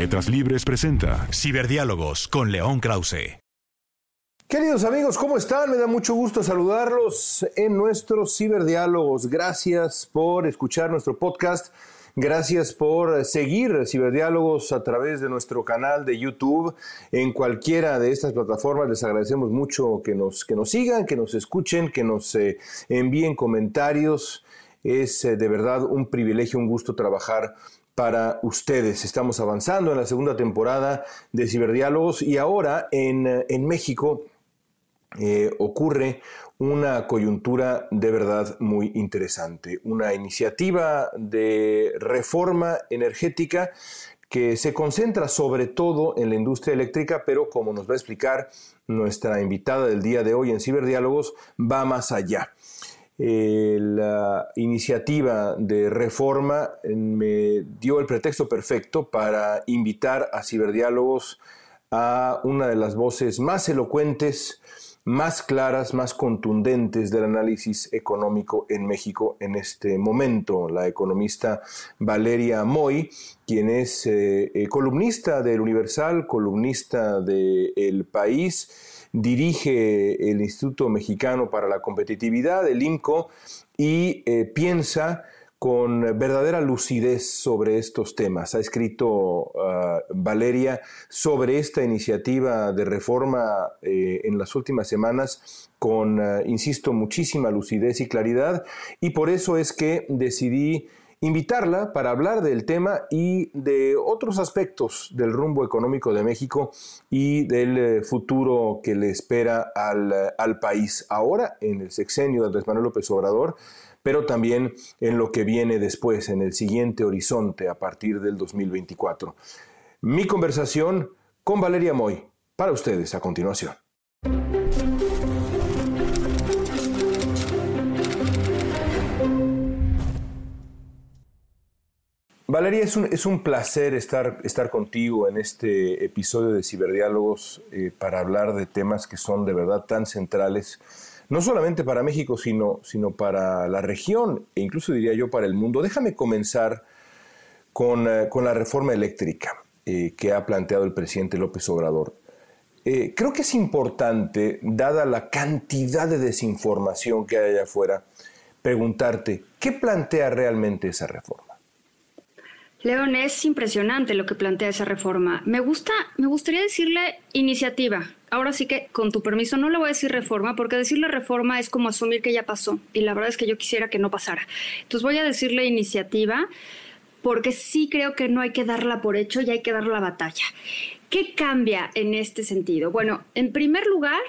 Letras Libres presenta Ciberdiálogos con León Krause. Queridos amigos, ¿cómo están? Me da mucho gusto saludarlos en nuestros ciberdiálogos. Gracias por escuchar nuestro podcast. Gracias por seguir Ciberdiálogos a través de nuestro canal de YouTube. En cualquiera de estas plataformas les agradecemos mucho que nos, que nos sigan, que nos escuchen, que nos eh, envíen comentarios. Es eh, de verdad un privilegio, un gusto trabajar para ustedes. Estamos avanzando en la segunda temporada de Ciberdiálogos y ahora en, en México eh, ocurre una coyuntura de verdad muy interesante, una iniciativa de reforma energética que se concentra sobre todo en la industria eléctrica, pero como nos va a explicar nuestra invitada del día de hoy en Ciberdiálogos, va más allá. Eh, la iniciativa de reforma me dio el pretexto perfecto para invitar a Ciberdiálogos a una de las voces más elocuentes, más claras, más contundentes del análisis económico en México en este momento, la economista Valeria Moy, quien es eh, eh, columnista del Universal, columnista de El País, dirige el Instituto Mexicano para la Competitividad, el IMCO, y eh, piensa con verdadera lucidez sobre estos temas. Ha escrito ah, Valeria sobre esta iniciativa de reforma eh, en las últimas semanas con, ah, insisto, muchísima lucidez y claridad y por eso es que decidí invitarla para hablar del tema y de otros aspectos del rumbo económico de México y del eh, futuro que le espera al, al país ahora en el sexenio de Andrés Manuel López Obrador pero también en lo que viene después, en el siguiente horizonte a partir del 2024. Mi conversación con Valeria Moy, para ustedes a continuación. Valeria, es un, es un placer estar, estar, contigo en este episodio de Ciberdiálogos eh, para hablar de temas que son de verdad tan centrales no solamente para México, sino, sino para la región e incluso diría yo para el mundo. Déjame comenzar con, eh, la reforma eléctrica eh, que ha planteado el presidente López Obrador. Creo que es importante, dada la cantidad de desinformación que hay allá afuera, preguntarte, ¿qué plantea realmente esa reforma? León, es impresionante lo que plantea esa reforma. Me gusta, me gustaría decirle iniciativa. Ahora sí que, con tu permiso, no le voy a decir reforma, porque decirle reforma es como asumir que ya pasó. Y la verdad es que yo quisiera que no pasara. Entonces voy a decirle iniciativa, porque sí creo que no hay que darla por hecho y hay que dar la batalla. ¿Qué cambia en este sentido? Bueno, en primer lugar,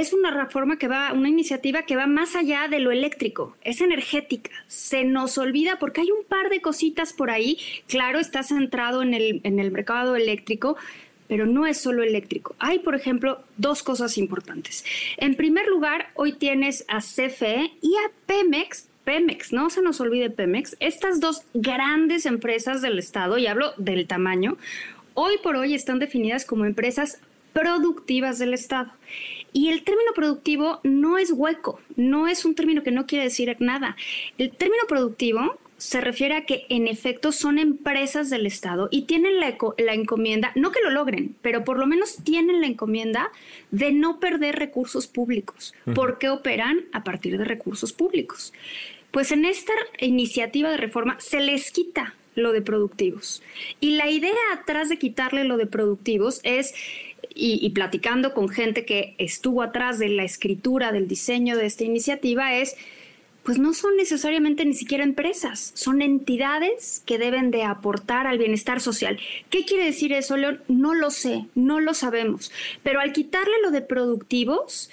es una reforma que va, una iniciativa que va más allá de lo eléctrico, es energética. Se nos olvida porque hay un par de cositas por ahí. Claro, está centrado en el, en el mercado eléctrico, pero no es solo eléctrico. Hay, por ejemplo, dos cosas importantes. En primer lugar, hoy tienes a CFE y a Pemex. Pemex, no se nos olvide Pemex, estas dos grandes empresas del Estado, y hablo del tamaño, hoy por hoy están definidas como empresas productivas del Estado. Y el término productivo no es hueco, no es un término que no quiere decir nada. El término productivo se refiere a que en efecto son empresas del Estado y tienen la, la, encomienda, no que lo logren, pero por lo menos tienen la encomienda de no perder recursos públicos, porque operan a partir de recursos públicos. Pues en esta iniciativa de reforma se les quita lo de productivos. Y la idea atrás de quitarle lo de productivos es y, platicando con gente que estuvo atrás de la escritura, del diseño de esta iniciativa, es, pues no son necesariamente ni siquiera empresas, son entidades que deben de aportar al bienestar social. ¿Qué quiere decir eso, León? No lo sé, no lo sabemos, pero al quitarle lo de productivos,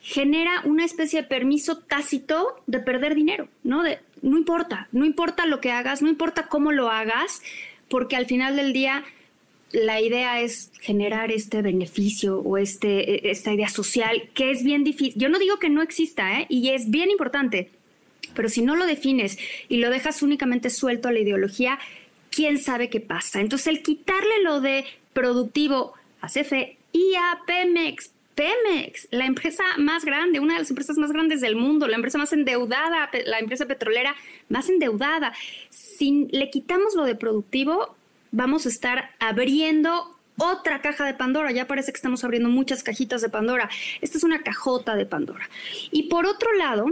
genera una especie de permiso tácito de perder dinero, ¿no? De, no importa, no importa lo que hagas, no importa cómo lo hagas, porque al final del día la idea es generar este beneficio o este, esta idea social que es bien difícil. Yo no digo que no exista, ¿eh? y es bien importante, pero si no lo defines y lo dejas únicamente suelto a la ideología, quién sabe qué pasa. Entonces, el quitarle lo de productivo a CFE y a Pemex, Pemex, la empresa más grande, una de las empresas más grandes del mundo, la empresa más endeudada, la empresa petrolera más endeudada. Si le quitamos lo de productivo, vamos a estar abriendo otra caja de Pandora. Ya parece que estamos abriendo muchas cajitas de Pandora. Esta es una cajota de Pandora. Y por otro lado,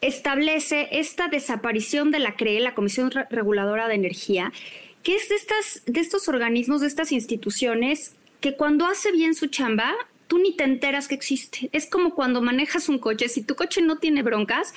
establece esta desaparición de la CRE, la Comisión Reguladora de Energía, que es de, estas, de estos organismos, de estas instituciones que cuando hace bien su chamba, tú ni te enteras que existe. Es como cuando manejas un coche, si tu coche no tiene broncas,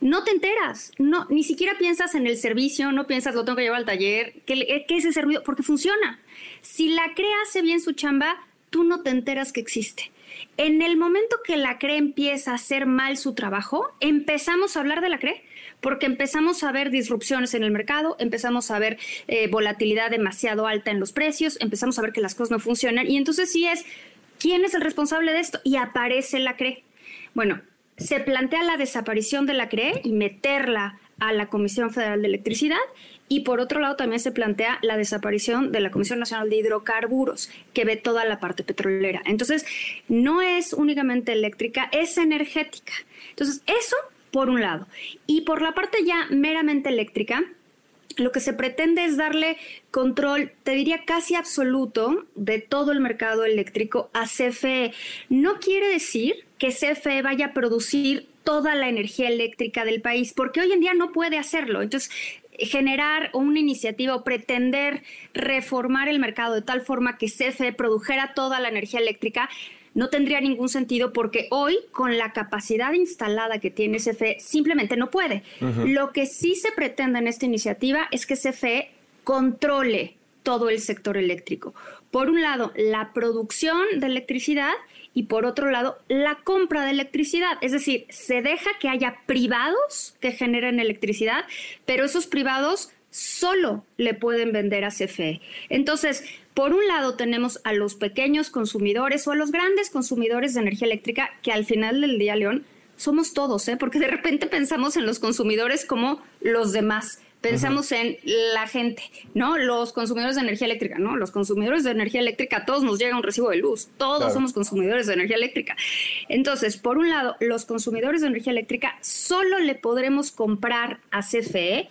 no te enteras, no, ni siquiera piensas en el servicio, no piensas lo tengo que llevar al taller, ¿qué, es ese servicio? Porque funciona. Si la CRE hace bien su chamba, tú no te enteras que existe. En el momento que la CRE empieza a hacer mal su trabajo, empezamos a hablar de la CRE porque empezamos a ver disrupciones en el mercado, empezamos a ver eh, volatilidad demasiado alta en los precios, empezamos a ver que las cosas no funcionan y entonces sí es, ¿quién es el responsable de esto? Y aparece la CRE. Bueno, se plantea la desaparición de la CRE y meterla a la Comisión Federal de Electricidad y por otro lado también se plantea la desaparición de la Comisión Nacional de Hidrocarburos, que ve toda la parte petrolera. Entonces, no es únicamente eléctrica, es energética. Entonces, eso por un lado. Y por la parte ya meramente eléctrica, lo que se pretende es darle control, te diría casi absoluto, de todo el mercado eléctrico a CFE. No quiere decir que CFE vaya a producir toda la energía eléctrica del país, porque hoy en día no puede hacerlo. Entonces, generar una iniciativa o pretender reformar el mercado de tal forma que CFE produjera toda la energía eléctrica no tendría ningún sentido porque hoy con la capacidad instalada que tiene CFE simplemente no puede. Lo que sí se pretende en esta iniciativa es que CFE controle todo el sector eléctrico. Por un lado, la producción de electricidad y por otro lado, la compra de electricidad. Es decir, se deja que haya privados que generen electricidad, pero esos privados solo le pueden vender a CFE. Entonces, por un lado tenemos a los pequeños consumidores o a los grandes consumidores de energía eléctrica, que al final del día, León, somos todos, ¿eh? porque de repente pensamos en los consumidores como los demás. Pensamos en la gente, ¿no? Los consumidores de energía eléctrica, ¿no? Los consumidores de energía eléctrica, todos nos llega un recibo de luz, todos somos consumidores de energía eléctrica. Entonces, por un lado, los consumidores de energía eléctrica solo le podremos comprar a CFE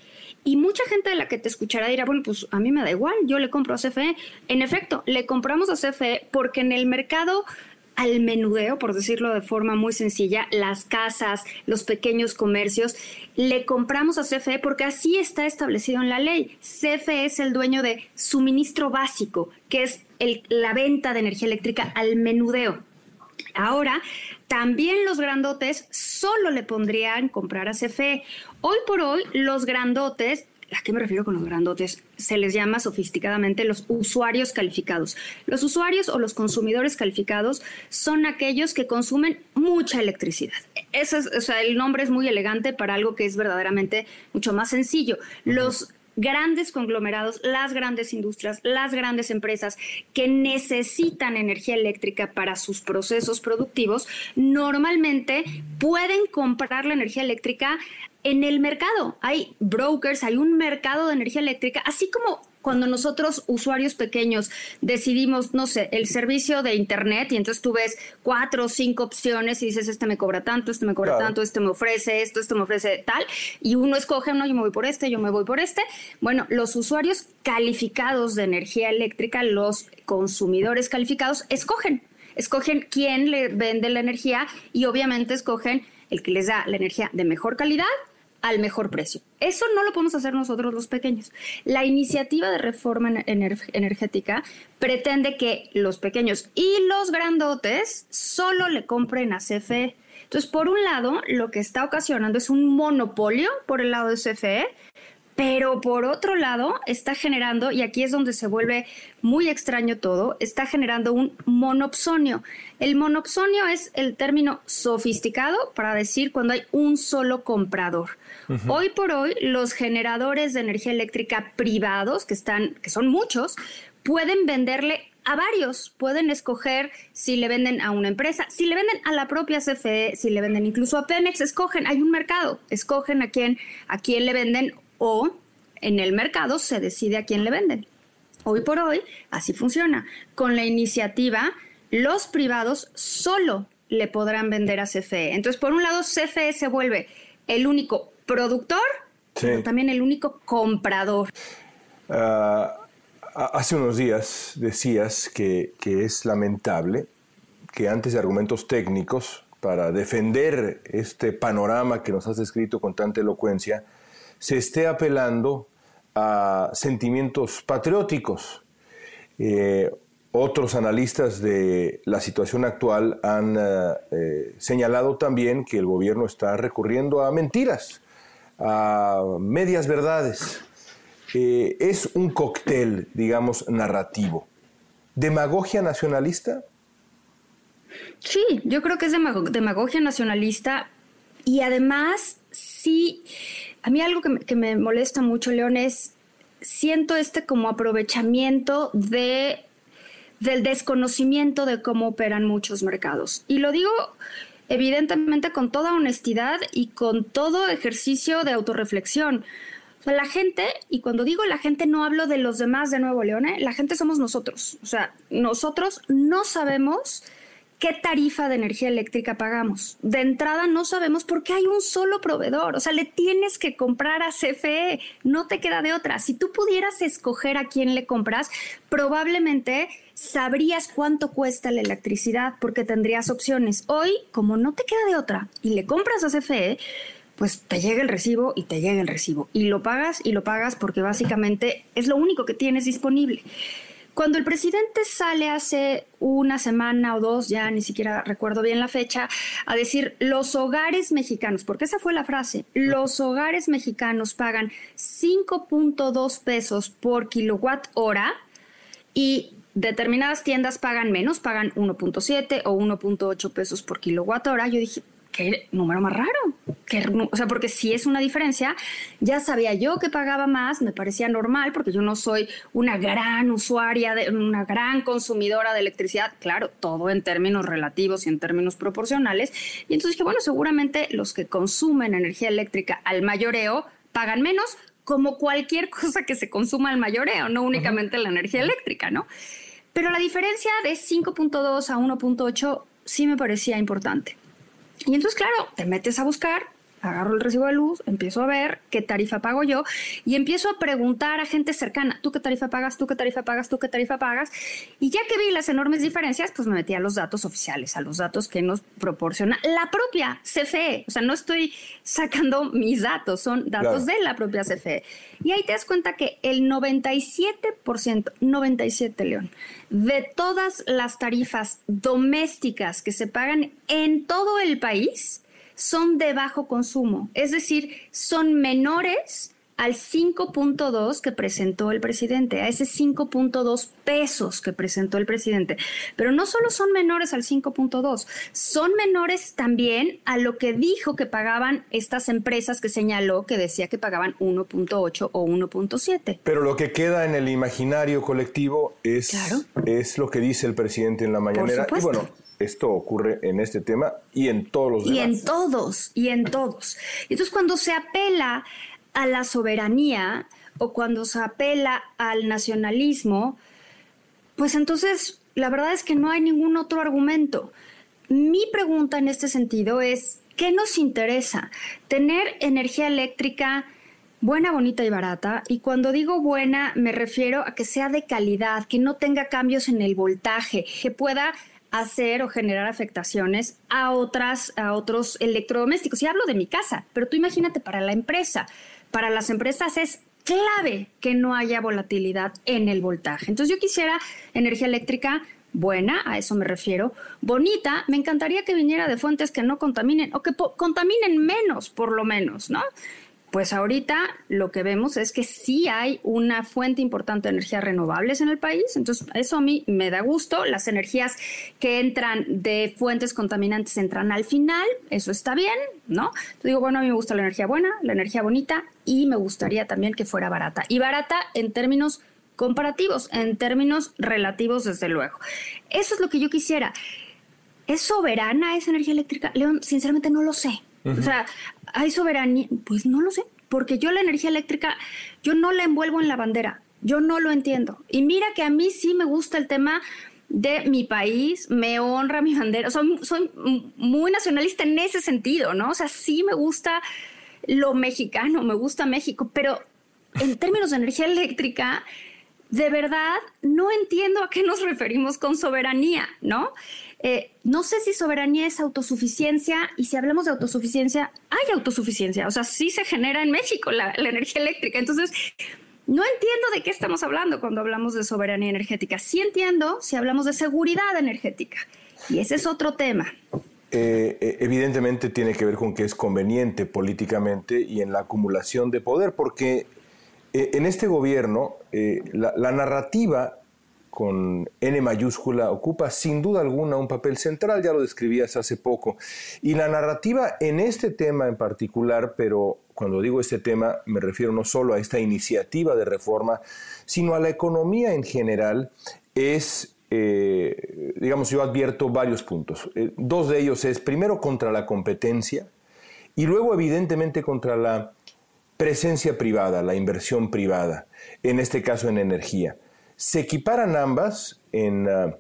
y mucha gente de la que te escuchará dirá, bueno, pues a mí me da igual, yo le compro a CFE. En efecto, le compramos a CFE porque en el mercado al menudeo, por decirlo de forma muy sencilla, las casas, los pequeños comercios, le compramos a CFE porque así está establecido en la ley. CFE es el dueño de suministro básico, que es la venta de energía eléctrica al menudeo. Ahora, también los grandotes solo le pondrían comprar a CFE. Hoy por hoy, los grandotes ¿A qué me refiero con los grandotes? Se les llama sofisticadamente los usuarios calificados. Los usuarios o los consumidores calificados son aquellos que consumen mucha electricidad. Ese es, o sea, el nombre es muy elegante para algo que es verdaderamente mucho más sencillo. Los grandes conglomerados, las grandes industrias, las grandes empresas que necesitan energía eléctrica para sus procesos productivos, normalmente pueden comprar la energía eléctrica en el mercado. Hay brokers, hay un mercado de energía eléctrica, así como cuando nosotros, usuarios pequeños, decidimos, no sé, el servicio de Internet y entonces tú ves cuatro o cinco opciones y dices, este me cobra tanto, este me cobra tanto, este me ofrece esto, este me ofrece tal, y uno escoge, no, yo me voy por este, yo me voy por este. Bueno, los usuarios calificados de energía eléctrica, los consumidores calificados, escogen, escogen quién le vende la energía y obviamente escogen el que les da la energía de mejor calidad al mejor precio. Eso no lo podemos hacer nosotros los pequeños. La iniciativa de reforma energética pretende que los pequeños y los grandotes solo le compren a CFE. Entonces, por un lado, lo que está ocasionando es un monopolio por el lado de CFE, Pero por otro lado, está generando, y aquí es donde se vuelve muy extraño todo, está generando un monopsonio. El monopsonio es el término sofisticado para decir cuando hay un solo comprador. Hoy por hoy, los generadores de energía eléctrica privados, que están, que son muchos, pueden venderle a varios. Pueden escoger si le venden a una empresa, si le venden a la propia CFE, si le venden incluso a Pemex, escogen, hay un mercado, escogen a quién, a quién le venden o en el mercado se decide a quién le venden. Hoy por hoy, así funciona. Con la iniciativa, los privados solo le podrán vender a CFE. Entonces, por un lado, CFE se vuelve el único productor, pero también el único comprador. Ah, hace unos días decías que, que es lamentable que antes de argumentos técnicos para defender este panorama que nos has descrito con tanta elocuencia, se esté apelando a sentimientos patrióticos. Eh, otros analistas de la situación actual han eh, eh, señalado también que el gobierno está recurriendo a mentiras, a medias verdades. es un cóctel, digamos, narrativo. ¿Demagogia nacionalista? Sí, yo creo que es demagogia nacionalista y además sí a mí algo que me, molesta mucho, León, es siento este como aprovechamiento de del desconocimiento de cómo operan muchos mercados. Y lo digo evidentemente con toda honestidad y con todo ejercicio de autorreflexión. O sea, la gente, y cuando digo la gente no hablo de los demás de Nuevo León, ¿eh? la gente somos nosotros. O sea, nosotros no sabemos qué tarifa de energía eléctrica pagamos. De entrada no sabemos por qué hay un solo proveedor. O sea, le tienes que comprar a CFE. No te queda de otra. Si tú pudieras escoger a quién le compras, probablemente sabrías cuánto cuesta la electricidad porque tendrías opciones. Hoy, como no te queda de otra y le compras a CFE, pues te llega el recibo y te llega el recibo. Y lo pagas y lo pagas porque básicamente es lo único que tienes disponible. Cuando el presidente sale hace una semana o dos, ya ni siquiera recuerdo bien la fecha, a decir los hogares mexicanos, porque esa fue la frase, los hogares mexicanos pagan 5.2 pesos por kilowatt hora y determinadas tiendas pagan menos, pagan 1.7 o 1.8 pesos por kilowatt hora. Yo dije, qué número más raro. O sea, porque si es una diferencia, ya sabía yo que pagaba más, me parecía normal, porque yo no soy una gran usuaria, de, una gran consumidora de electricidad, claro, todo en términos relativos y en términos proporcionales. Y entonces que bueno, seguramente los que consumen energía eléctrica al mayoreo pagan menos, como cualquier cosa que se consuma al mayoreo, no únicamente la energía eléctrica, ¿no? Pero la diferencia de 5.2 a 1.8 sí me parecía importante. Y entonces, claro, te metes a buscar, agarro el recibo de luz, empiezo a ver qué tarifa pago yo y empiezo a preguntar a gente cercana, ¿tú qué tarifa pagas? ¿Tú qué tarifa pagas? ¿Tú qué tarifa pagas? Y ya que vi las enormes diferencias, pues me metí a los datos oficiales, a los datos que nos proporciona la propia CFE. O sea, no estoy sacando mis datos, son datos de la propia CFE. Y ahí te das cuenta que el 97%, 97 León, de todas las tarifas domésticas que se pagan en todo el país son de bajo consumo, es decir, son menores al 5.2 que presentó el presidente, a ese 5.2 pesos que presentó el presidente. Pero no solo son menores al 5.2, son menores también a lo que dijo que pagaban estas empresas que señaló que decía que pagaban 1.8 o 1.7. Pero lo que queda en el imaginario colectivo es, es lo que dice el presidente en la mañanera. y bueno, esto ocurre en este tema y en todos los demás. Y en todos, y en todos. Entonces, cuando se apela a la soberanía o cuando se apela al nacionalismo, pues entonces la verdad es que no hay ningún otro argumento. Mi pregunta en este sentido es, ¿qué nos interesa? Tener energía eléctrica buena, bonita y barata. Y cuando digo buena, me refiero a que sea de calidad, que no tenga cambios en el voltaje, que pueda hacer o generar afectaciones a otras a otros electrodomésticos. Y hablo de mi casa, pero tú imagínate para la empresa. Para las empresas es clave que no haya volatilidad en el voltaje. Entonces yo quisiera energía eléctrica buena, a eso me refiero, bonita, me encantaría que viniera de fuentes que no contaminen o que contaminen menos, por lo menos, ¿no? Pues ahorita lo que vemos es que sí hay una fuente importante de energías renovables en el país, entonces eso a mí me da gusto, las energías que entran de fuentes contaminantes entran al final, eso está bien, ¿no? Yo digo, bueno, a mí me gusta la energía buena, la energía bonita y me gustaría también que fuera barata. Y barata en términos comparativos, en términos relativos, desde luego. Eso es lo que yo quisiera. ¿Es soberana esa energía eléctrica? León, sinceramente no lo sé. O sea, ¿hay soberanía? Pues no lo sé, porque yo la energía eléctrica, yo no la envuelvo en la bandera, yo no lo entiendo. Y mira que a mí sí me gusta el tema de mi país, me honra mi bandera, soy, soy muy nacionalista en ese sentido, ¿no? O sea, sí me gusta lo mexicano, me gusta México, pero en términos de energía eléctrica, de verdad no entiendo a qué nos referimos con soberanía, ¿no? Eh, no sé si soberanía es autosuficiencia y si hablamos de autosuficiencia, hay autosuficiencia, o sea, sí se genera en México la, energía eléctrica. Entonces, no entiendo de qué estamos hablando cuando hablamos de soberanía energética. Sí entiendo si hablamos de seguridad energética. Y ese es otro tema. Eh, eh, evidentemente tiene que ver con que es conveniente políticamente y en la acumulación de poder, porque en este gobierno la, narrativa con N mayúscula ocupa sin duda alguna un papel central, ya lo describías hace poco. Y la narrativa en este tema en particular, pero cuando digo este tema me refiero no solo a esta iniciativa de reforma, sino a la economía en general, es, eh, digamos, yo advierto varios puntos. Eh, dos de ellos es, primero, contra la competencia y luego, evidentemente, contra la presencia privada, la inversión privada, en este caso en energía. Se equiparan ambas en ah,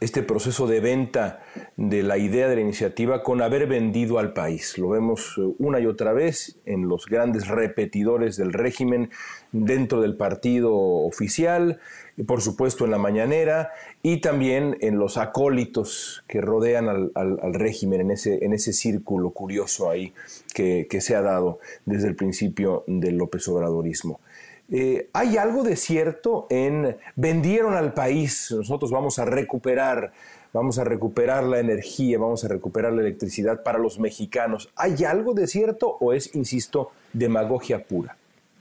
este proceso de venta de la idea de la iniciativa con haber vendido al país. Lo vemos eh, una y otra vez en los grandes repetidores del régimen dentro del partido oficial, y por supuesto en la mañanera y también en los acólitos que rodean al, régimen, en ese, en ese círculo curioso ahí que, que se ha dado desde el principio del López Obradorismo. Eh, ¿Hay algo de cierto en vendieron al país, nosotros vamos a recuperar, vamos a recuperar la energía, vamos a recuperar la electricidad para los mexicanos? ¿Hay algo de cierto o es, insisto, demagogia pura?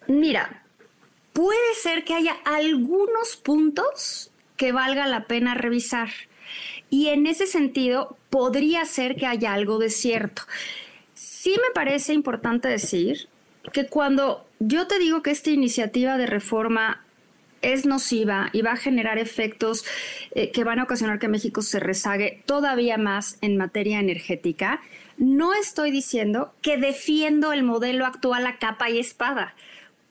Mira, puede ser que haya algunos puntos que valga la pena revisar. Y en ese sentido, podría ser que haya algo de cierto. Sí me parece importante decir que cuando yo te digo que esta iniciativa de reforma es nociva y va a generar efectos eh, que van a ocasionar que México se rezague todavía más en materia energética, no estoy diciendo que defiendo el modelo actual a capa y espada.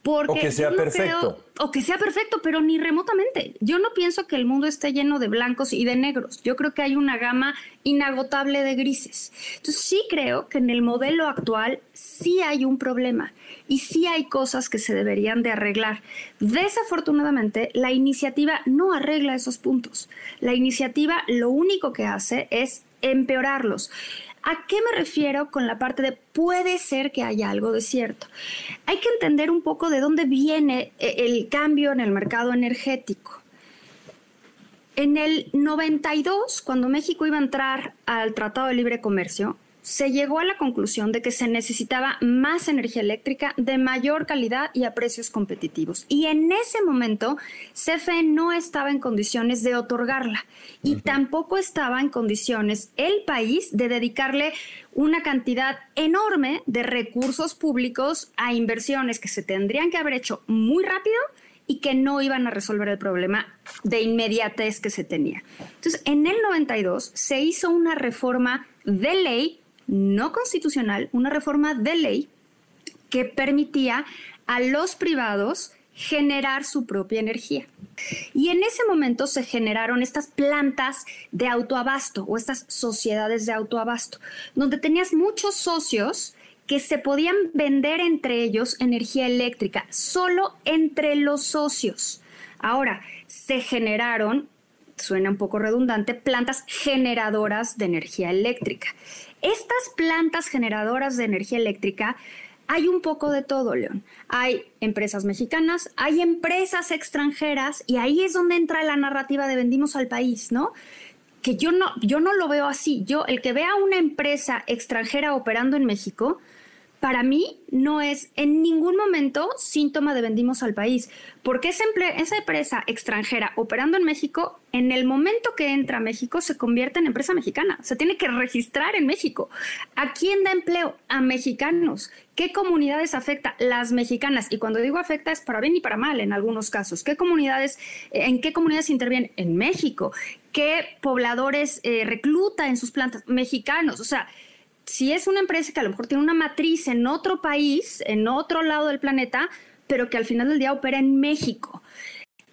Porque o que sea perfecto. o que sea perfecto, pero ni remotamente. Yo no pienso que el mundo esté lleno de blancos y de negros. Yo creo que hay una gama inagotable de grises. Entonces sí creo que en el modelo actual sí hay un problema y sí hay cosas que se deberían de arreglar. Desafortunadamente, la iniciativa no arregla esos puntos. La iniciativa lo único que hace es empeorarlos. ¿A qué me refiero con la parte de puede ser que haya algo de cierto? Hay que entender un poco de dónde viene eh, el cambio en el mercado energético. En el 92, cuando México iba a entrar al Tratado de Libre Comercio, se llegó a la conclusión de que se necesitaba más energía eléctrica de mayor calidad y a precios competitivos. Y en ese momento, CFE no estaba en condiciones de otorgarla y tampoco estaba en condiciones el país de dedicarle una cantidad enorme de recursos públicos a inversiones que se tendrían que haber hecho muy rápido y que no iban a resolver el problema de inmediatez que se tenía. Entonces, en el 92 se hizo una reforma de ley no constitucional, una reforma de ley que permitía a los privados generar su propia energía. Y en ese momento se generaron estas plantas de autoabasto o estas sociedades de autoabasto, donde tenías muchos socios que se podían vender entre ellos energía eléctrica, solo entre los socios. Ahora, se generaron, suena un poco redundante, plantas generadoras de energía eléctrica. Estas plantas generadoras de energía eléctrica hay un poco de todo, León. Hay empresas mexicanas, hay empresas extranjeras y ahí es donde entra la narrativa de vendimos al país, ¿no? Que yo no, yo no lo veo así. Yo, el que vea una empresa extranjera operando en México, para mí no es en ningún momento síntoma de vendimos al país, porque esa, esa, empresa extranjera operando en México, en el momento que entra a México, se convierte en empresa mexicana, se tiene que registrar en México. ¿A quién da empleo? A mexicanos. ¿Qué comunidades afecta? Las mexicanas. Y cuando digo afecta es para bien y para mal en algunos casos. ¿Qué comunidades, en qué comunidades intervienen? En México. ¿Qué pobladores eh, recluta en sus plantas? Mexicanos. O sea, si es una empresa que a lo mejor tiene una matriz en otro país, en otro lado del planeta, pero que al final del día opera en México.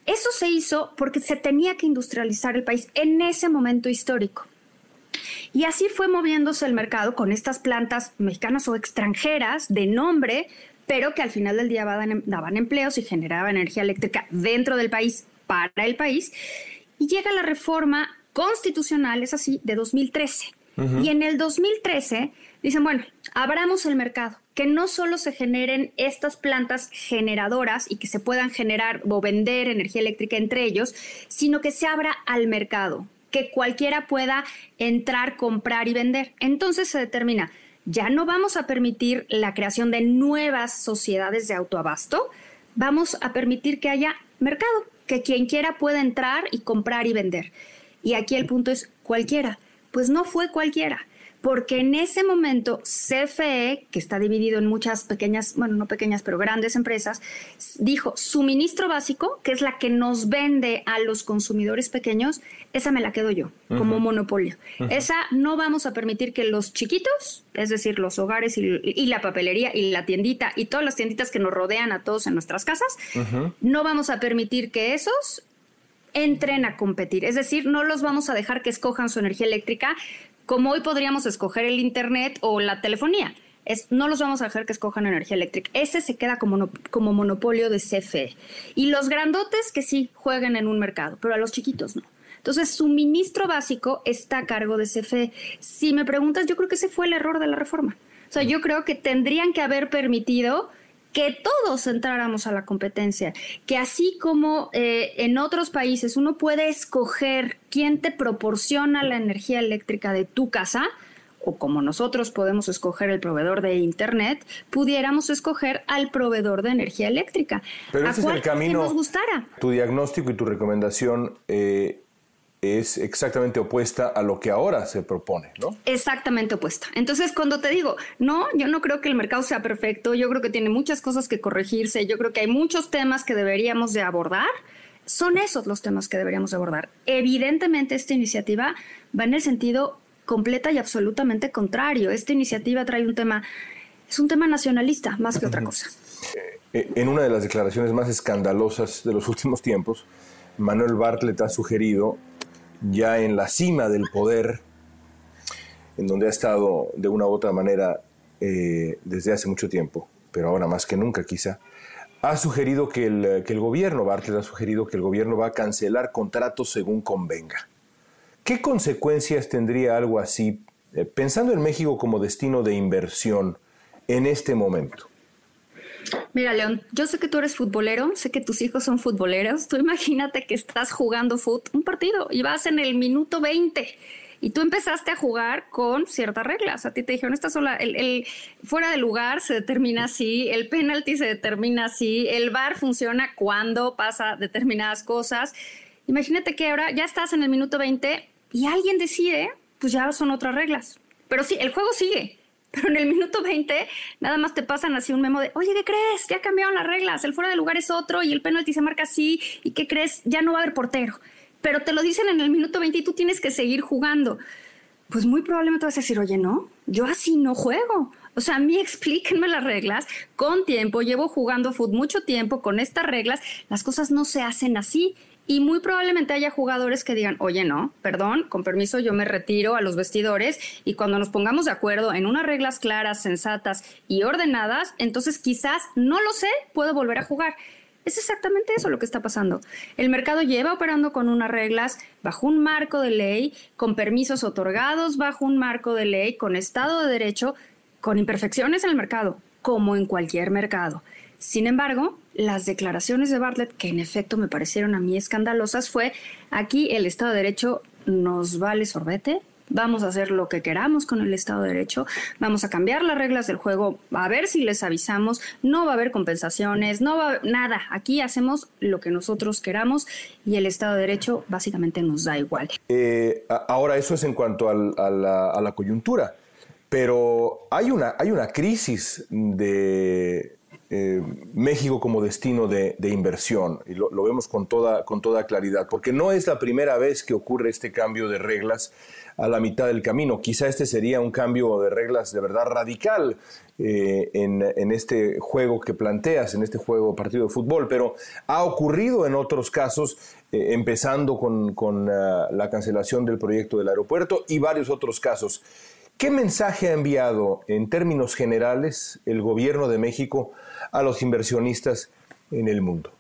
Eso se hizo porque se tenía que industrializar el país en ese momento histórico. Y así fue moviéndose el mercado con estas plantas mexicanas o extranjeras de nombre, pero que al final del día daban, empleos y generaban energía eléctrica dentro del país para el país. Y llega la reforma constitucional, es así, de 2013 y en el 2013 dicen, bueno, abramos el mercado, que no solo se generen estas plantas generadoras y que se puedan generar o vender energía eléctrica entre ellos, sino que se abra al mercado, que cualquiera pueda entrar, comprar y vender. Entonces se determina, ya no vamos a permitir la creación de nuevas sociedades de autoabasto, vamos a permitir que haya mercado, que quien quiera pueda entrar y comprar y vender. Y aquí el punto es cualquiera. Pues no fue cualquiera, porque en ese momento CFE, que está dividido en muchas pequeñas, bueno, no pequeñas, pero grandes empresas, dijo, suministro básico, que es la que nos vende a los consumidores pequeños, esa me la quedo yo como monopolio. Esa no vamos a permitir que los chiquitos, es decir, los hogares y, la papelería y la tiendita y todas las tienditas que nos rodean a todos en nuestras casas, no vamos a permitir que esos entren a competir. Es decir, no los vamos a dejar que escojan su energía eléctrica como hoy podríamos escoger el Internet o la telefonía. Es, no los vamos a dejar que escojan energía eléctrica. Ese se queda como, como monopolio de CFE. Y los grandotes que sí jueguen en un mercado, pero a los chiquitos no. Entonces, suministro básico está a cargo de CFE. Si me preguntas, yo creo que ese fue el error de la reforma. O sea, yo creo que tendrían que haber permitido que todos entráramos a la competencia, que así como eh, en otros países uno puede escoger quién te proporciona la energía eléctrica de tu casa, o como nosotros podemos escoger el proveedor de Internet, pudiéramos escoger al proveedor de energía eléctrica. Pero ese es el camino. Que nos gustara. Tu diagnóstico y tu recomendación eh, es exactamente opuesta a lo que ahora se propone, ¿no? Exactamente opuesta. Entonces, cuando te digo, no, yo no creo que el mercado sea perfecto, yo creo que tiene muchas cosas que corregirse, yo creo que hay muchos temas que deberíamos de abordar, son esos los temas que deberíamos abordar. Evidentemente, esta iniciativa va en el sentido completa y absolutamente contrario. Esta iniciativa trae un tema, es un tema nacionalista más que otra cosa. Eh, en una de las declaraciones más escandalosas de los últimos tiempos, Manuel Bartlett ha sugerido ya en la cima del poder, en donde ha estado de una u otra manera eh, desde hace mucho tiempo, pero ahora más que nunca quizá, ha sugerido que el, que el gobierno, Bartlett ha sugerido que el gobierno va a cancelar contratos según convenga. ¿Qué consecuencias tendría algo así, eh, pensando en México como destino de inversión en este momento? Mira, León, yo sé que tú eres futbolero, sé que tus hijos son futboleros. Tú imagínate que estás jugando fut un partido y vas en el minuto 20 y tú empezaste a jugar con ciertas reglas. A ti te dijeron, esta sola, el, el, fuera de lugar se determina así, el penalti se determina así, el bar funciona cuando pasa determinadas cosas. Imagínate que ahora ya estás en el minuto 20 y alguien decide, pues ya son otras reglas. Pero sí, el juego sigue. Pero en el minuto 20 nada más te pasan así un memo de, oye, ¿qué crees? Ya cambiaron las reglas, el fuera de lugar es otro y el penalti se marca así y ¿qué crees? Ya no va a haber portero. Pero te lo dicen en el minuto 20 y tú tienes que seguir jugando. Pues muy probablemente vas a decir, oye, no, yo así no juego. O sea, a mí explíquenme las reglas con tiempo, llevo jugando fútbol mucho tiempo con estas reglas, las cosas no se hacen así y muy probablemente haya jugadores que digan, oye, no, perdón, con permiso, yo me retiro a los vestidores y cuando nos pongamos de acuerdo en unas reglas claras, sensatas y ordenadas, entonces quizás, no lo sé, puedo volver a jugar. Es exactamente eso lo que está pasando. El mercado lleva operando con unas reglas bajo un marco de ley, con permisos otorgados bajo un marco de ley, con Estado de Derecho, con imperfecciones en el mercado, como en cualquier mercado. Sin embargo, las declaraciones de Bartlett, que en efecto me parecieron a mí escandalosas, fue aquí el Estado de Derecho nos vale sorbete, vamos a hacer lo que queramos con el Estado de Derecho, vamos a cambiar las reglas del juego, a ver si les avisamos, no va a haber compensaciones, no va a haber nada, aquí hacemos lo que nosotros queramos y el Estado de Derecho básicamente nos da igual. Eh, ahora, eso es en cuanto a, la, coyuntura, pero hay una, hay una crisis de eh, México como destino de, inversión, y lo, vemos con toda, con toda claridad, porque no es la primera vez que ocurre este cambio de reglas a la mitad del camino. Quizá este sería un cambio de reglas de verdad radical eh, en, este juego que planteas, en este juego partido de fútbol, pero ha ocurrido en otros casos, eh, empezando con, ah, la cancelación del proyecto del aeropuerto y varios otros casos. ¿Qué mensaje ha enviado en términos generales el gobierno de México a los inversionistas en el mundo?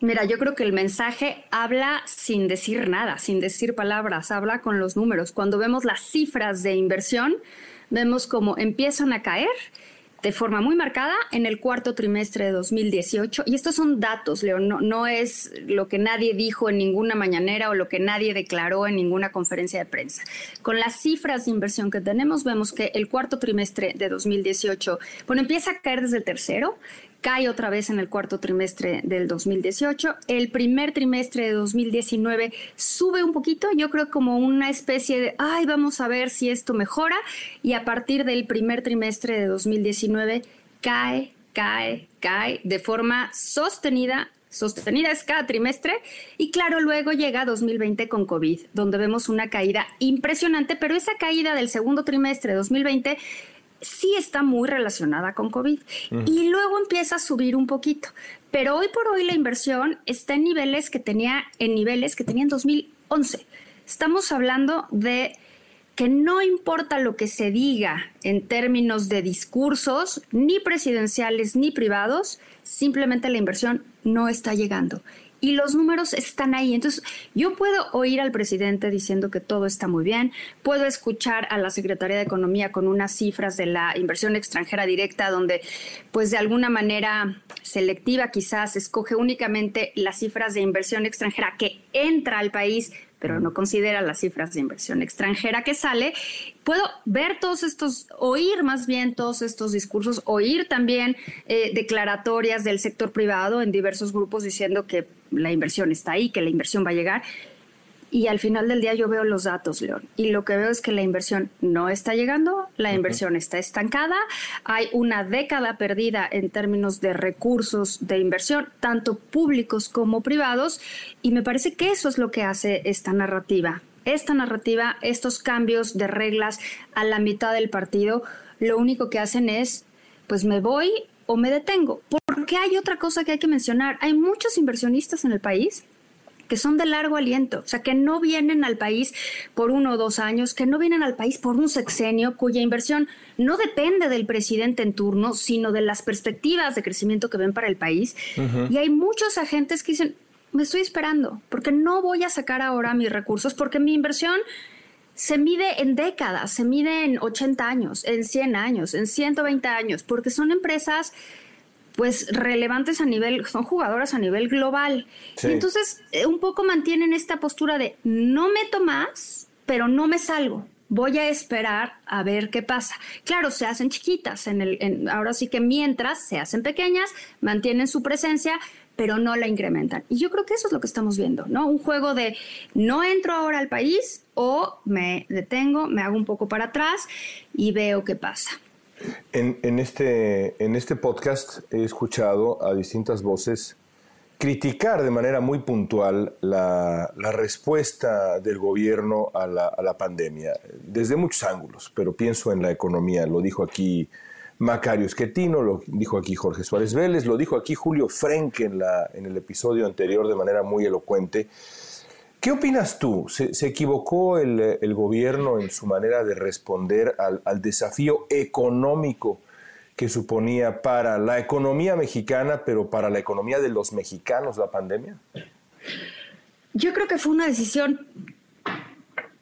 Mira, yo creo que el mensaje habla sin decir nada, sin decir palabras, habla con los números. Cuando vemos las cifras de inversión, vemos cómo empiezan a caer de forma muy marcada en el cuarto trimestre de 2018. Y estos son datos, León, no, no, es lo que nadie dijo en ninguna mañanera o lo que nadie declaró en ninguna conferencia de prensa. Con las cifras de inversión que tenemos, vemos que el cuarto trimestre de 2018, bueno, empieza a caer desde el tercero, cae otra vez en el cuarto trimestre del 2018. El primer trimestre de 2019 sube un poquito, yo creo como una especie de, ay, vamos a ver si esto mejora. Y a partir del primer trimestre de 2019 cae, cae, cae de forma sostenida sostenida es cada trimestre y claro, luego llega 2020 con COVID, donde vemos una caída impresionante, pero esa caída del segundo trimestre de 2020 sí está muy relacionada con COVID y luego empieza a subir un poquito. Pero hoy por hoy la inversión está en niveles que tenía en niveles que tenía en 2011. Estamos hablando de que no importa lo que se diga en términos de discursos, ni presidenciales ni privados, simplemente la inversión no está llegando y los números están ahí. Entonces, yo puedo oír al presidente diciendo que todo está muy bien, puedo escuchar a la Secretaría de Economía con unas cifras de la inversión extranjera directa donde, pues de alguna manera selectiva quizás, escoge únicamente las cifras de inversión extranjera que entra al país pero no considera las cifras de inversión extranjera que sale, puedo ver todos estos, oír más bien todos estos discursos, oír también eh, declaratorias del sector privado en diversos grupos diciendo que la inversión está ahí, que la inversión va a llegar. Y al final del día yo veo los datos, León, y lo que veo es que la inversión no está llegando, la inversión está estancada, hay una década perdida en términos de recursos de inversión, tanto públicos como privados, y me parece que eso es lo que hace esta narrativa. Esta narrativa, estos cambios de reglas a la mitad del partido, lo único que hacen es, pues me voy o me detengo. Porque hay otra cosa que hay que mencionar. Hay muchos inversionistas en el país que son de largo aliento, o sea, que no vienen al país por uno o dos años, que no vienen al país por un sexenio, cuya inversión no depende del presidente en turno, sino de las perspectivas de crecimiento que ven para el país. Y hay muchos agentes que dicen, me estoy esperando, porque no voy a sacar ahora mis recursos, porque mi inversión se mide en décadas, se mide en 80 años, en 100 años, en 120 años, porque son empresas pues relevantes a nivel, son jugadoras a nivel global. Y entonces eh, un poco mantienen esta postura de no meto más, pero no me salgo. Voy a esperar a ver qué pasa. Claro, se hacen chiquitas, en el, ahora sí que mientras se hacen pequeñas, mantienen su presencia, pero no la incrementan. Y yo creo que eso es lo que estamos viendo, ¿no? Un juego de no entro ahora al país o me detengo, me hago un poco para atrás y veo qué pasa. En, este, en este podcast he escuchado a distintas voces criticar de manera muy puntual la, respuesta del gobierno a la, a la, pandemia, desde muchos ángulos, pero pienso en la economía, lo dijo aquí Macario Esquetino, lo dijo aquí Jorge Suárez Vélez, lo dijo aquí Julio Frenk en, la, en el episodio anterior de manera muy elocuente. ¿Qué opinas tú? ¿Se, equivocó el, gobierno en su manera de responder al, desafío económico que suponía para la economía mexicana, pero para la economía de los mexicanos la pandemia? Yo creo que fue una decisión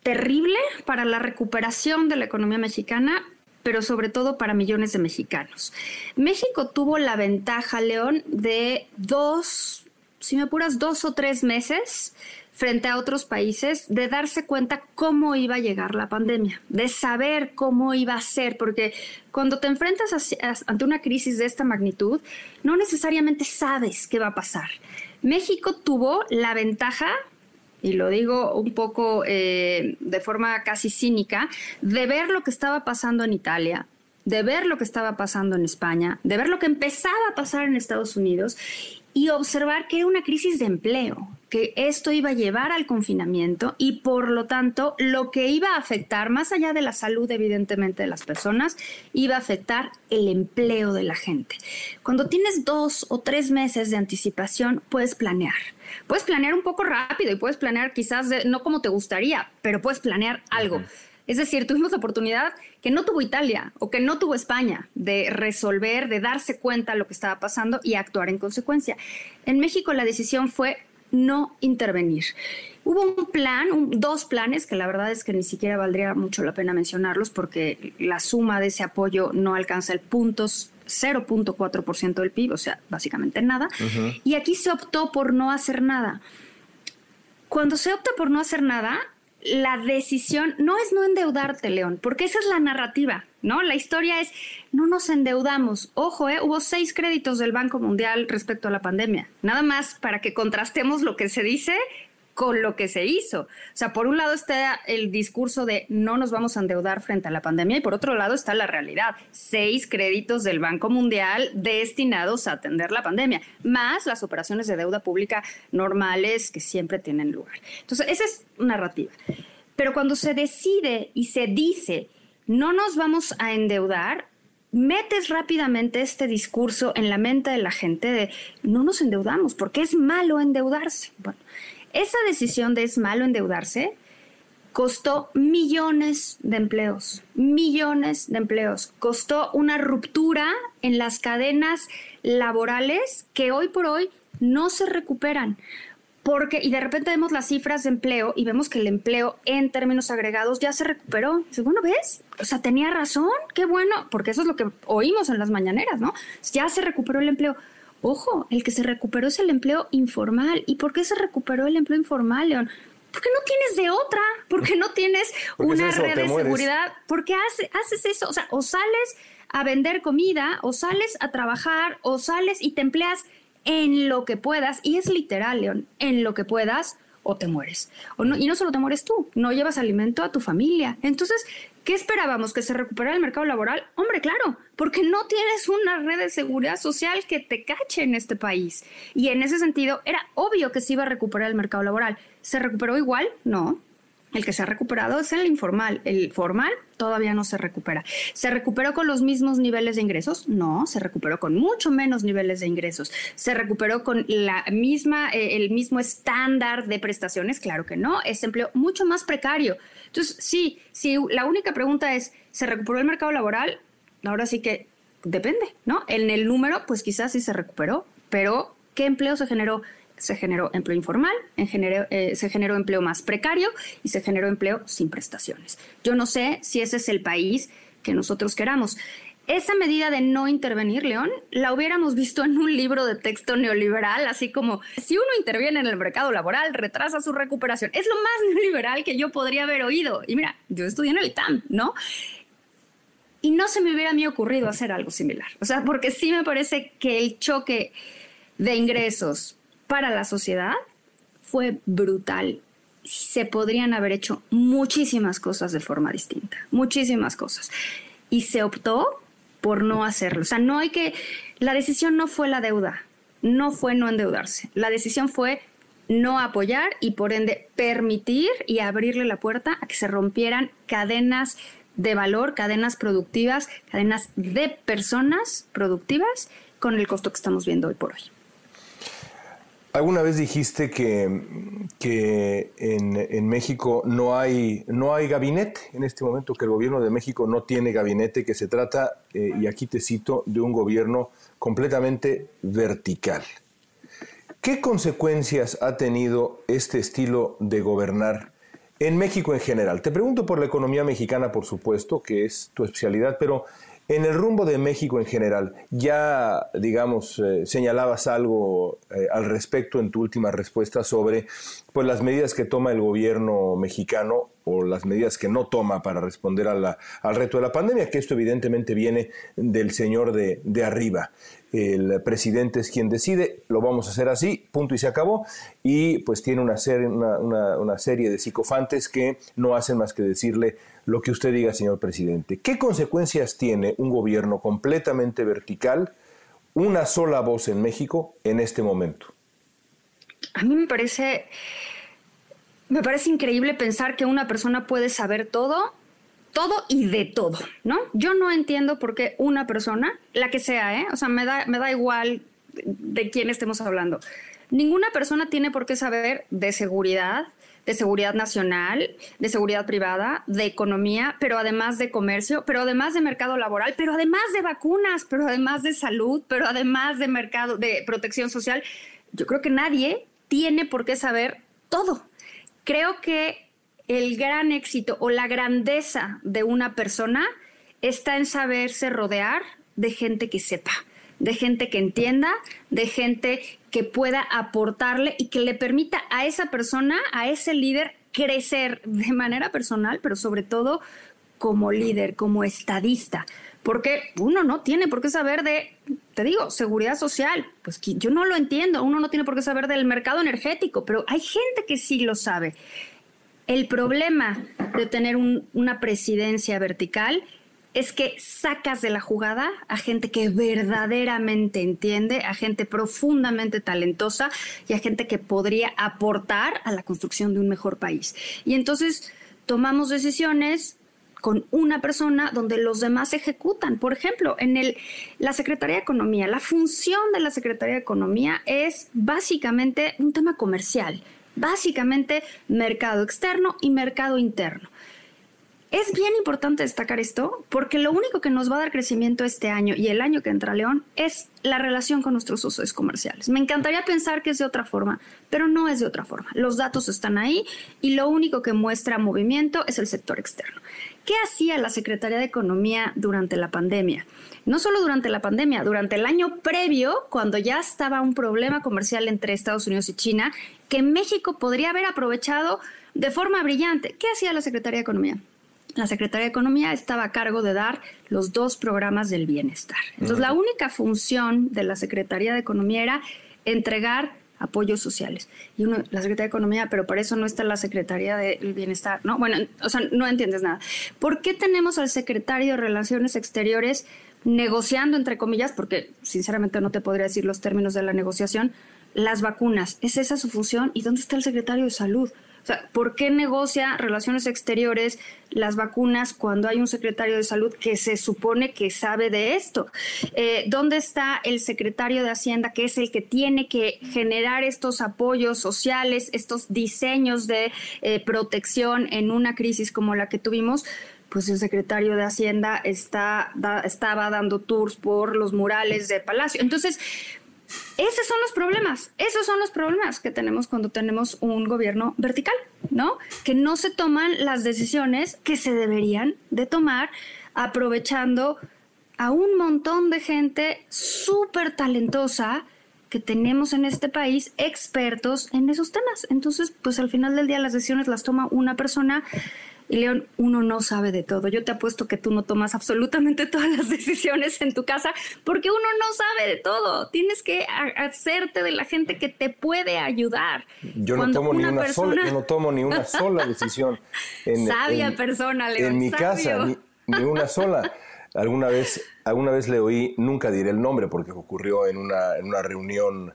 terrible para la recuperación de la economía mexicana, pero sobre todo para millones de mexicanos. México tuvo la ventaja, León, de dos si me apuras, dos o tres meses frente a otros países de darse cuenta cómo iba a llegar la pandemia, de saber cómo iba a ser, porque cuando te enfrentas ante una crisis de esta magnitud, no necesariamente sabes qué va a pasar. México tuvo la ventaja y lo digo un poco eh, de forma casi cínica, de ver lo que estaba pasando en Italia, de ver lo que estaba pasando en España, de ver lo que empezaba a pasar en Estados Unidos y observar que era una crisis de empleo, que esto iba a llevar al confinamiento y por lo tanto lo que iba a afectar, más allá de la salud evidentemente de las personas, iba a afectar el empleo de la gente. Cuando tienes dos o tres meses de anticipación, puedes planear. Puedes planear un poco rápido y puedes planear quizás no como te gustaría, pero puedes planear algo. Es decir, tuvimos la oportunidad que no tuvo Italia o que no tuvo España de resolver, de darse cuenta de lo que estaba pasando y actuar en consecuencia. En México la decisión fue no intervenir. Hubo un plan, dos planes, que la verdad es que ni siquiera valdría mucho la pena mencionarlos porque la suma de ese apoyo no alcanza el punto 0.4% del PIB, o sea, básicamente nada. Y aquí se optó por no hacer nada. Cuando se opta por no hacer nada, la decisión no es no endeudarte, León, porque esa es la narrativa, ¿no? La historia es no nos endeudamos. Ojo, ¿eh? hubo seis créditos del Banco Mundial respecto a la pandemia. Nada más para que contrastemos lo que se dice con lo que se hizo. O sea, por un lado está el discurso de no nos vamos a endeudar frente a la pandemia y por otro lado está la realidad. Seis créditos del Banco Mundial destinados a atender la pandemia, más las operaciones de deuda pública normales que siempre tienen lugar. Entonces, esa es narrativa. Pero cuando se decide y se dice no nos vamos a endeudar, metes rápidamente este discurso en la mente de la gente de no nos endeudamos, porque es malo endeudarse. Bueno, esa decisión de es malo endeudarse costó millones de empleos, millones de empleos. Costó una ruptura en las cadenas laborales que hoy por hoy no se recuperan. Porque, y de repente vemos las cifras de empleo y vemos que el empleo en términos agregados ya se recuperó. Y bueno, ¿ves? O sea, tenía razón, qué bueno, porque eso es lo que oímos en las mañaneras, ¿no? Ya se recuperó el empleo. Ojo, el que se recuperó es el empleo informal. ¿Y por qué se recuperó el empleo informal, León? Porque no tienes de otra, porque no tienes una red de seguridad, porque hace, haces eso, o sea, o sales a vender comida, o sales a trabajar, o sales y te empleas en lo que puedas, y es literal, León, en lo que puedas, o te mueres. O no, y no solo te mueres tú, no llevas alimento a tu familia. Entonces, ¿qué esperábamos? ¿Que se recuperara el mercado laboral? Hombre, claro, porque no tienes una red de seguridad social que te cache en este país. Y en ese sentido, era obvio que se iba a recuperar el mercado laboral. ¿Se recuperó igual? No. El que se ha recuperado es el informal. El formal todavía no se recupera. ¿Se recuperó con los mismos niveles de ingresos? No, se recuperó con mucho menos niveles de ingresos. ¿Se recuperó con la misma, eh, el mismo estándar de prestaciones? Claro que no. Es empleo mucho más precario. Entonces, sí, si la única pregunta es, ¿se recuperó el mercado laboral? Ahora sí que depende, ¿no? En el número, pues quizás sí se recuperó, pero ¿qué empleo se generó? se generó empleo informal, eh, se generó empleo más precario y se generó empleo sin prestaciones. Yo no sé si ese es el país que nosotros queramos. Esa medida de no intervenir, León, la hubiéramos visto en un libro de texto neoliberal, así como si uno interviene en el mercado laboral, retrasa su recuperación. Es lo más neoliberal que yo podría haber oído. Y mira, yo estudié en el ITAM, ¿no? Y no se me hubiera a mí ocurrido hacer algo similar. O sea, porque sí me parece que el choque de ingresos para la sociedad fue brutal. Se podrían haber hecho muchísimas cosas de forma distinta, muchísimas cosas. Y se optó por no hacerlo. O sea, no hay que... La decisión no fue la deuda, no fue no endeudarse. La decisión fue no apoyar y por ende permitir y abrirle la puerta a que se rompieran cadenas de valor, cadenas productivas, cadenas de personas productivas con el costo que estamos viendo hoy por hoy. Alguna vez dijiste que, que en, México no hay, no hay gabinete en este momento, que el gobierno de México no tiene gabinete, que se trata, eh, y aquí te cito, de un gobierno completamente vertical. ¿Qué consecuencias ha tenido este estilo de gobernar en México en general? Te pregunto por la economía mexicana, por supuesto, que es tu especialidad, pero En el rumbo de México en general, ya, digamos, eh, señalabas algo eh, al respecto en tu última respuesta sobre pues, las medidas que toma el gobierno mexicano o las medidas que no toma para responder a la, al reto de la pandemia, que esto evidentemente viene del señor de, de arriba el presidente es quien decide, lo vamos a hacer así, punto y se acabó, y pues tiene una serie, una, serie de psicofantes que no hacen más que decirle lo que usted diga, señor presidente. ¿Qué consecuencias tiene un gobierno completamente vertical, una sola voz en México en este momento? A mí me parece, me parece increíble pensar que una persona puede saber todo todo y de todo, ¿no? Yo no entiendo por qué una persona, la que sea, ¿eh? O sea, me da, me da igual de quién estemos hablando. Ninguna persona tiene por qué saber de seguridad, de seguridad nacional, de seguridad privada, de economía, pero además de comercio, pero además de mercado laboral, pero además de vacunas, pero además de salud, pero además de mercado de protección social. Yo creo que nadie tiene por qué saber todo. Creo que el gran éxito o la grandeza de una persona está en saberse rodear de gente que sepa, de gente que entienda, de gente que pueda aportarle y que le permita a esa persona, a ese líder, crecer de manera personal, pero sobre todo como líder, como estadista. Porque uno no tiene por qué saber de, te digo, seguridad social. Pues yo no lo entiendo. Uno no tiene por qué saber del mercado energético, pero hay gente que sí lo sabe. El problema de tener una presidencia vertical es que sacas de la jugada a gente que verdaderamente entiende, a gente profundamente talentosa y a gente que podría aportar a la construcción de un mejor país. Y entonces tomamos decisiones con una persona donde los demás ejecutan. Por ejemplo, en la Secretaría de Economía, la función de la Secretaría de Economía es básicamente un tema comercial básicamente mercado externo y mercado interno. Es bien importante destacar esto porque lo único que nos va a dar crecimiento este año y el año que entra León es la relación con nuestros socios comerciales. Me encantaría pensar que es de otra forma, pero no es de otra forma. Los datos están ahí y lo único que muestra movimiento es el sector externo. ¿Qué hacía la Secretaría de Economía durante la pandemia? No solo durante la pandemia, durante el año previo, cuando ya estaba un problema comercial entre Estados Unidos y China, que México podría haber aprovechado de forma brillante. ¿Qué hacía la Secretaría de Economía? la Secretaría de Economía estaba a cargo de dar los dos programas del bienestar. Entonces, la única función de la Secretaría de Economía era entregar apoyos sociales. Y uno, la Secretaría de Economía, pero por eso no está la Secretaría del Bienestar, ¿no? Bueno, o sea, no entiendes nada. ¿Por qué tenemos al secretario de Relaciones Exteriores negociando, entre comillas, porque sinceramente no te podría decir los términos de la negociación, las vacunas? ¿Es esa su función? ¿Y dónde está el secretario de Salud? O sea, ¿por qué negocia relaciones exteriores las vacunas cuando hay un secretario de salud que se supone que sabe de esto? Eh, ¿Dónde está el secretario de Hacienda, que es el que tiene que generar estos apoyos sociales, estos diseños de eh, protección en una crisis como la que tuvimos? Pues el secretario de Hacienda está, estaba dando tours por los murales de Palacio. Entonces, esos son los problemas, esos son los problemas que tenemos cuando tenemos un gobierno vertical, ¿no? Que no se toman las decisiones que se deberían de tomar aprovechando a un montón de gente súper talentosa que tenemos en este país, expertos en esos temas. Entonces, pues al final del día las decisiones las toma una persona y León, uno no sabe de todo. Yo te apuesto que tú no tomas absolutamente todas las decisiones en tu casa porque uno no sabe de todo. Tienes que hacerte de la gente que te puede ayudar. Yo no tomo ni una sola, no tomo ni una sola decisión. En, sabia persona, León. En mi casa, ni, una sola. Alguna vez, alguna vez le oí, nunca diré el nombre porque ocurrió en una, en una reunión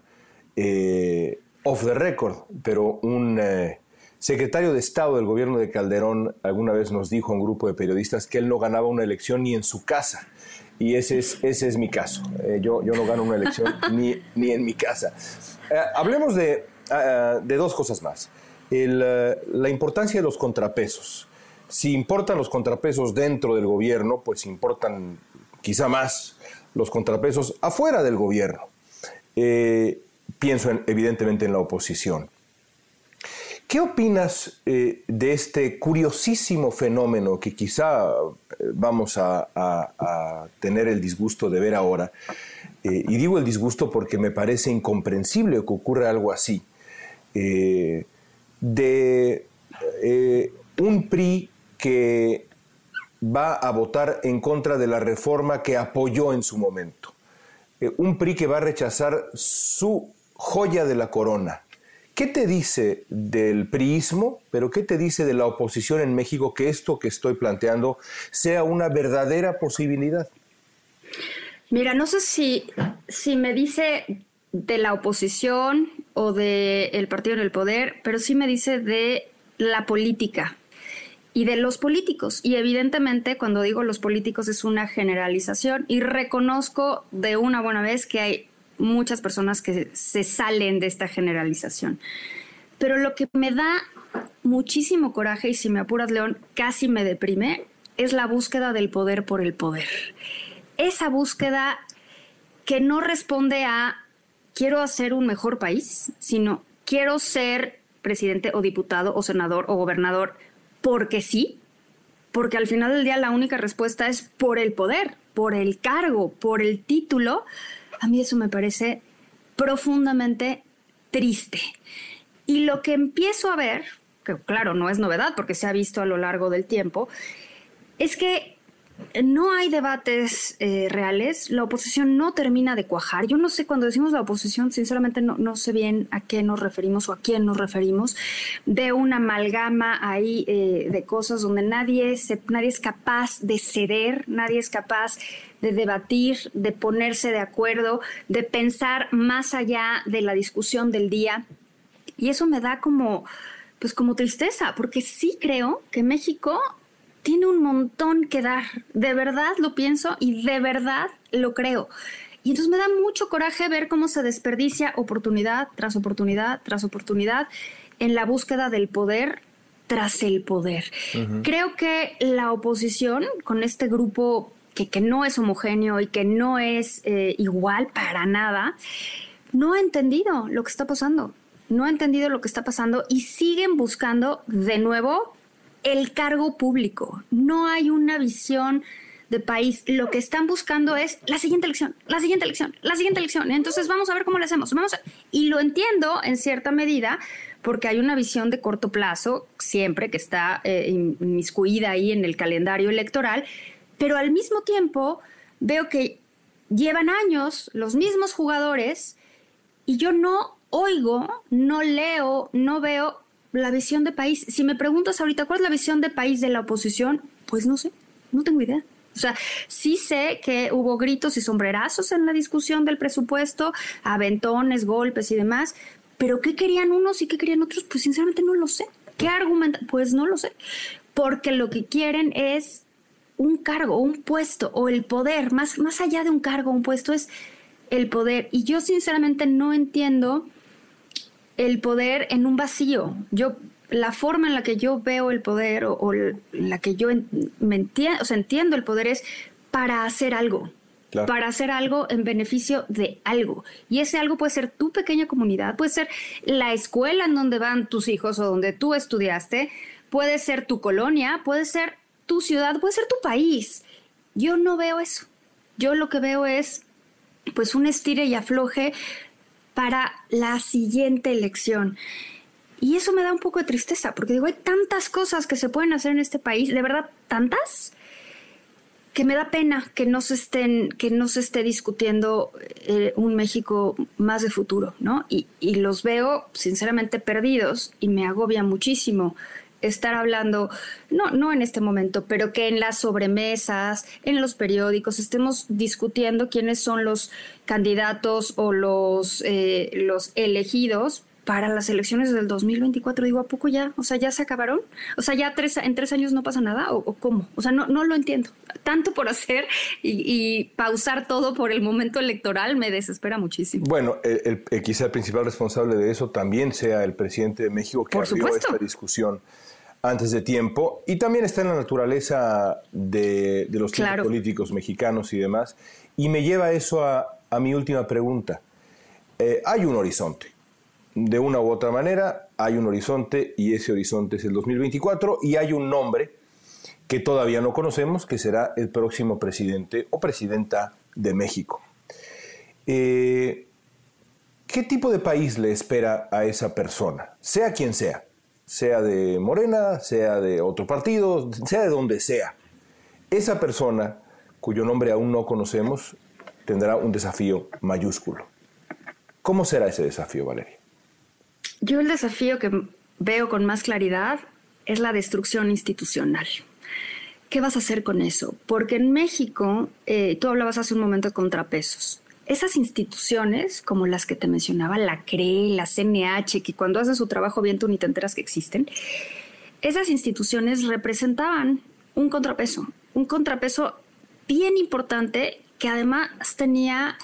eh, off the record, pero un eh, secretario de Estado del gobierno de Calderón alguna vez nos dijo a un grupo de periodistas que él no ganaba una elección ni en su casa. Y ese es, ese es mi caso. Eh, yo, yo no gano una elección ni, ni en mi casa. Eh, hablemos de, ah, de, dos cosas más. Eh, la importancia de los contrapesos. Si importan los contrapesos dentro del gobierno, pues importan quizá más los contrapesos afuera del gobierno. pienso evidentemente en la oposición. ¿Qué opinas eh, de este curiosísimo fenómeno que quizá eh, vamos a, tener el disgusto de ver ahora? Eh, y digo el disgusto porque me parece incomprensible que ocurra algo así. de un PRI que va a votar en contra de la reforma que apoyó en su momento. un PRI que va a rechazar su joya de la corona, ¿Qué te dice del priismo, pero qué te dice de la oposición en México que esto que estoy planteando sea una verdadera posibilidad? Mira, no sé si, si me dice de la oposición o del partido en el poder, pero sí me dice de la política y de los políticos. Y evidentemente cuando digo los políticos es una generalización y reconozco de una buena vez que hay muchas personas que se salen de esta generalización. Pero lo que me da muchísimo coraje, y si me apuras, León, casi me deprime, es la búsqueda del poder por el poder. Esa búsqueda que no responde a quiero hacer un mejor país, sino quiero ser presidente o diputado o senador o gobernador porque sí, porque al final del día la única respuesta es por el poder, por el cargo, por el título, a mí eso me parece profundamente triste. Y lo que empiezo a ver, que claro, no es novedad porque se ha visto a lo largo del tiempo, es que no hay debates eh, reales, la oposición no termina de cuajar. Yo no sé, cuando decimos la oposición, sinceramente no, sé bien a qué nos referimos o a quién nos referimos. de una amalgama ahí eh, de cosas donde nadie, se, nadie es capaz de ceder, nadie es capaz de debatir, de ponerse de acuerdo, de pensar más allá de la discusión del día. Y eso me da como, pues como tristeza, porque sí creo que México tiene un montón que dar. De verdad lo pienso y de verdad lo creo. Y entonces me da mucho coraje ver cómo se desperdicia oportunidad tras oportunidad tras oportunidad en la búsqueda del poder tras el poder. Creo que la oposición con este grupo que, no es homogéneo y que no es eh, igual para nada, no ha entendido lo que está pasando. No ha entendido lo que está pasando y siguen buscando de nuevo el cargo público. No hay una visión de país. Lo que están buscando es la siguiente elección, la siguiente elección, la siguiente elección. Entonces vamos a ver cómo lo hacemos. Vamos Y lo entiendo en cierta medida porque hay una visión de corto plazo siempre que está eh, inmiscuida ahí en el calendario electoral, pero al mismo tiempo veo que llevan años los mismos jugadores y yo no oigo, no leo, no veo la visión de país. Si me preguntas ahorita cuál es la visión de país de la oposición, pues no sé, no tengo idea. O sea, sí sé que hubo gritos y sombrerazos en la discusión del presupuesto, aventones, golpes y demás, pero ¿qué querían unos y qué querían otros? Pues sinceramente no lo sé. ¿Qué argumentan? Pues no lo sé. Porque lo que quieren es un cargo, un puesto o el poder, más, más allá de un cargo, un puesto es el poder. Y yo sinceramente no entiendo el poder en un vacío. Yo la forma en la que yo veo el poder o, la que yo me entiendo, o sea, entiendo el poder es para hacer algo. Para hacer algo en beneficio de algo. Y ese algo puede ser tu pequeña comunidad, puede ser la escuela en donde van tus hijos o donde tú estudiaste, puede ser tu colonia, puede ser tu ciudad, puede ser tu país. Yo no veo eso. Yo lo que veo es pues un estire y afloje para la siguiente elección. Y eso me da un poco de tristeza, porque digo, hay tantas cosas que se pueden hacer en este país, de verdad, tantas, que me da pena que no se estén, que no se esté discutiendo eh, un México más de futuro, ¿no? Y, y los veo sinceramente perdidos y me agobia muchísimo estar hablando, no, no en este momento, pero que en las sobremesas, en los periódicos, estemos discutiendo quiénes son los candidatos o los, eh, los elegidos para las elecciones del 2024. Digo, ¿a poco ya? O sea, ¿ya se acabaron? O sea, ¿ya tres, en tres años no pasa nada? ¿O, cómo? O sea, no, no lo entiendo. Tanto por hacer y, pausar todo por el momento electoral me desespera muchísimo. Bueno, el, quizá el principal responsable de eso también sea el presidente de México que por abrió esta discusión antes de tiempo y también está en la naturaleza de, los políticos mexicanos y demás. Y me lleva eso a, mi última pregunta. Eh, hay un horizonte. de una u otra manera hay un horizonte y ese horizonte es el 2024 y hay un nombre que todavía no conocemos que será el próximo presidente o presidenta de México. Eh, ¿Qué tipo de país le espera a esa persona? Sea quien sea, sea de Morena, sea de otro partido, sea de donde sea. Esa persona, cuyo nombre aún no conocemos, tendrá un desafío mayúsculo. ¿Cómo será ese desafío, Valeria? Yo el desafío que veo con más claridad es la destrucción institucional. ¿Qué vas a hacer con eso? Porque en México, eh, tú hablabas hace un momento de contrapesos esas instituciones, como las que te mencionaba, la CRE, la CNH, que cuando haces su trabajo bien tú ni te enteras que existen, esas instituciones representaban un contrapeso, un contrapeso bien importante que además tenía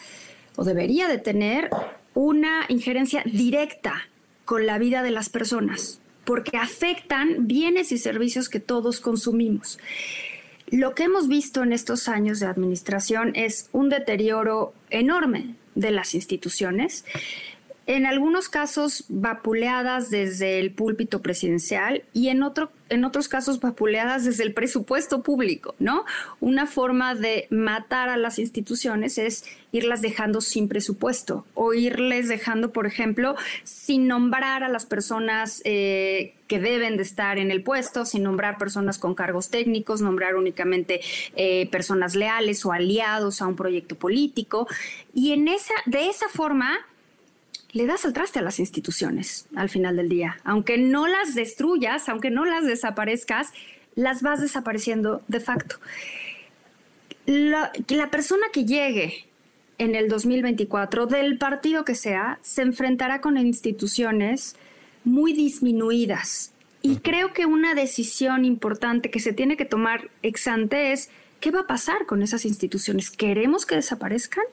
o debería de tener una injerencia directa con la vida de las personas, porque afectan bienes y servicios que todos consumimos. Lo que hemos visto en estos años de administración es un deterioro enorme de las instituciones, en algunos casos vapuleadas desde el púlpito presidencial y en, otro, en otros casos vapuleadas desde el presupuesto público, ¿no? Una forma de matar a las instituciones es irlas dejando sin presupuesto o irles dejando, por ejemplo, sin nombrar a las personas eh, que deben de estar en el puesto, sin nombrar personas con cargos técnicos, nombrar únicamente eh, personas leales o aliados a un proyecto político. Y en esa, de esa forma le das al traste a las instituciones al final del día. Aunque no las destruyas, aunque no las desaparezcas, las vas desapareciendo de facto. La, la persona que llegue en el 2024, del partido que sea, se enfrentará con instituciones muy disminuidas. Y creo que una decisión importante que se tiene que tomar ex ante es, ¿qué va a pasar con esas instituciones? ¿Queremos que desaparezcan?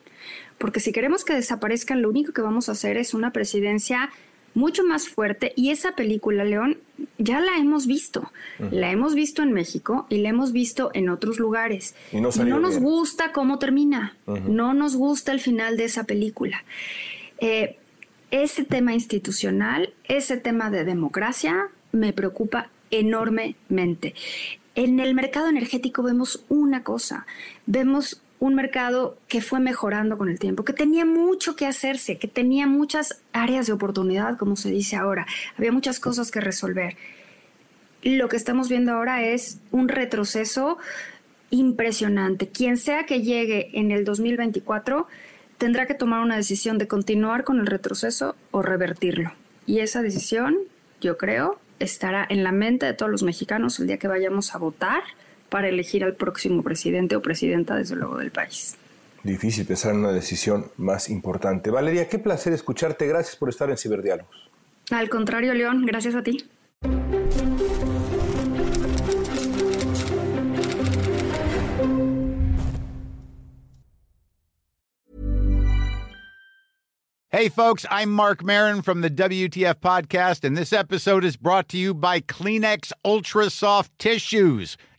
Porque si queremos que desaparezcan, lo único que vamos a hacer es una presidencia mucho más fuerte y esa película, León, ya la hemos visto. La hemos visto en México y la hemos visto en otros lugares. Y no, nos gusta cómo termina, no nos gusta el final de esa película. Eh, ese tema institucional, ese tema de democracia, me preocupa enormemente. En el mercado energético vemos una cosa, vemos un mercado que fue mejorando con el tiempo, que tenía mucho que hacerse, que tenía muchas áreas de oportunidad, como se dice ahora. Había muchas cosas que resolver. Lo que estamos viendo ahora es un retroceso impresionante. Quien sea que llegue en el 2024 tendrá que tomar una decisión de continuar con el retroceso o revertirlo. Y esa decisión, yo creo, estará en la mente de todos los mexicanos el día que vayamos a votar para elegir al próximo presidente o presidenta, desde luego, del país. Difícil pensar en una decisión más importante. Valeria, qué placer escucharte. Gracias por estar en Ciberdiálogos. Al contrario, León, gracias a ti. Hey, folks, I'm Mark Marin from the WTF Podcast, and this episode is brought to you by Kleenex Ultra Soft Tissues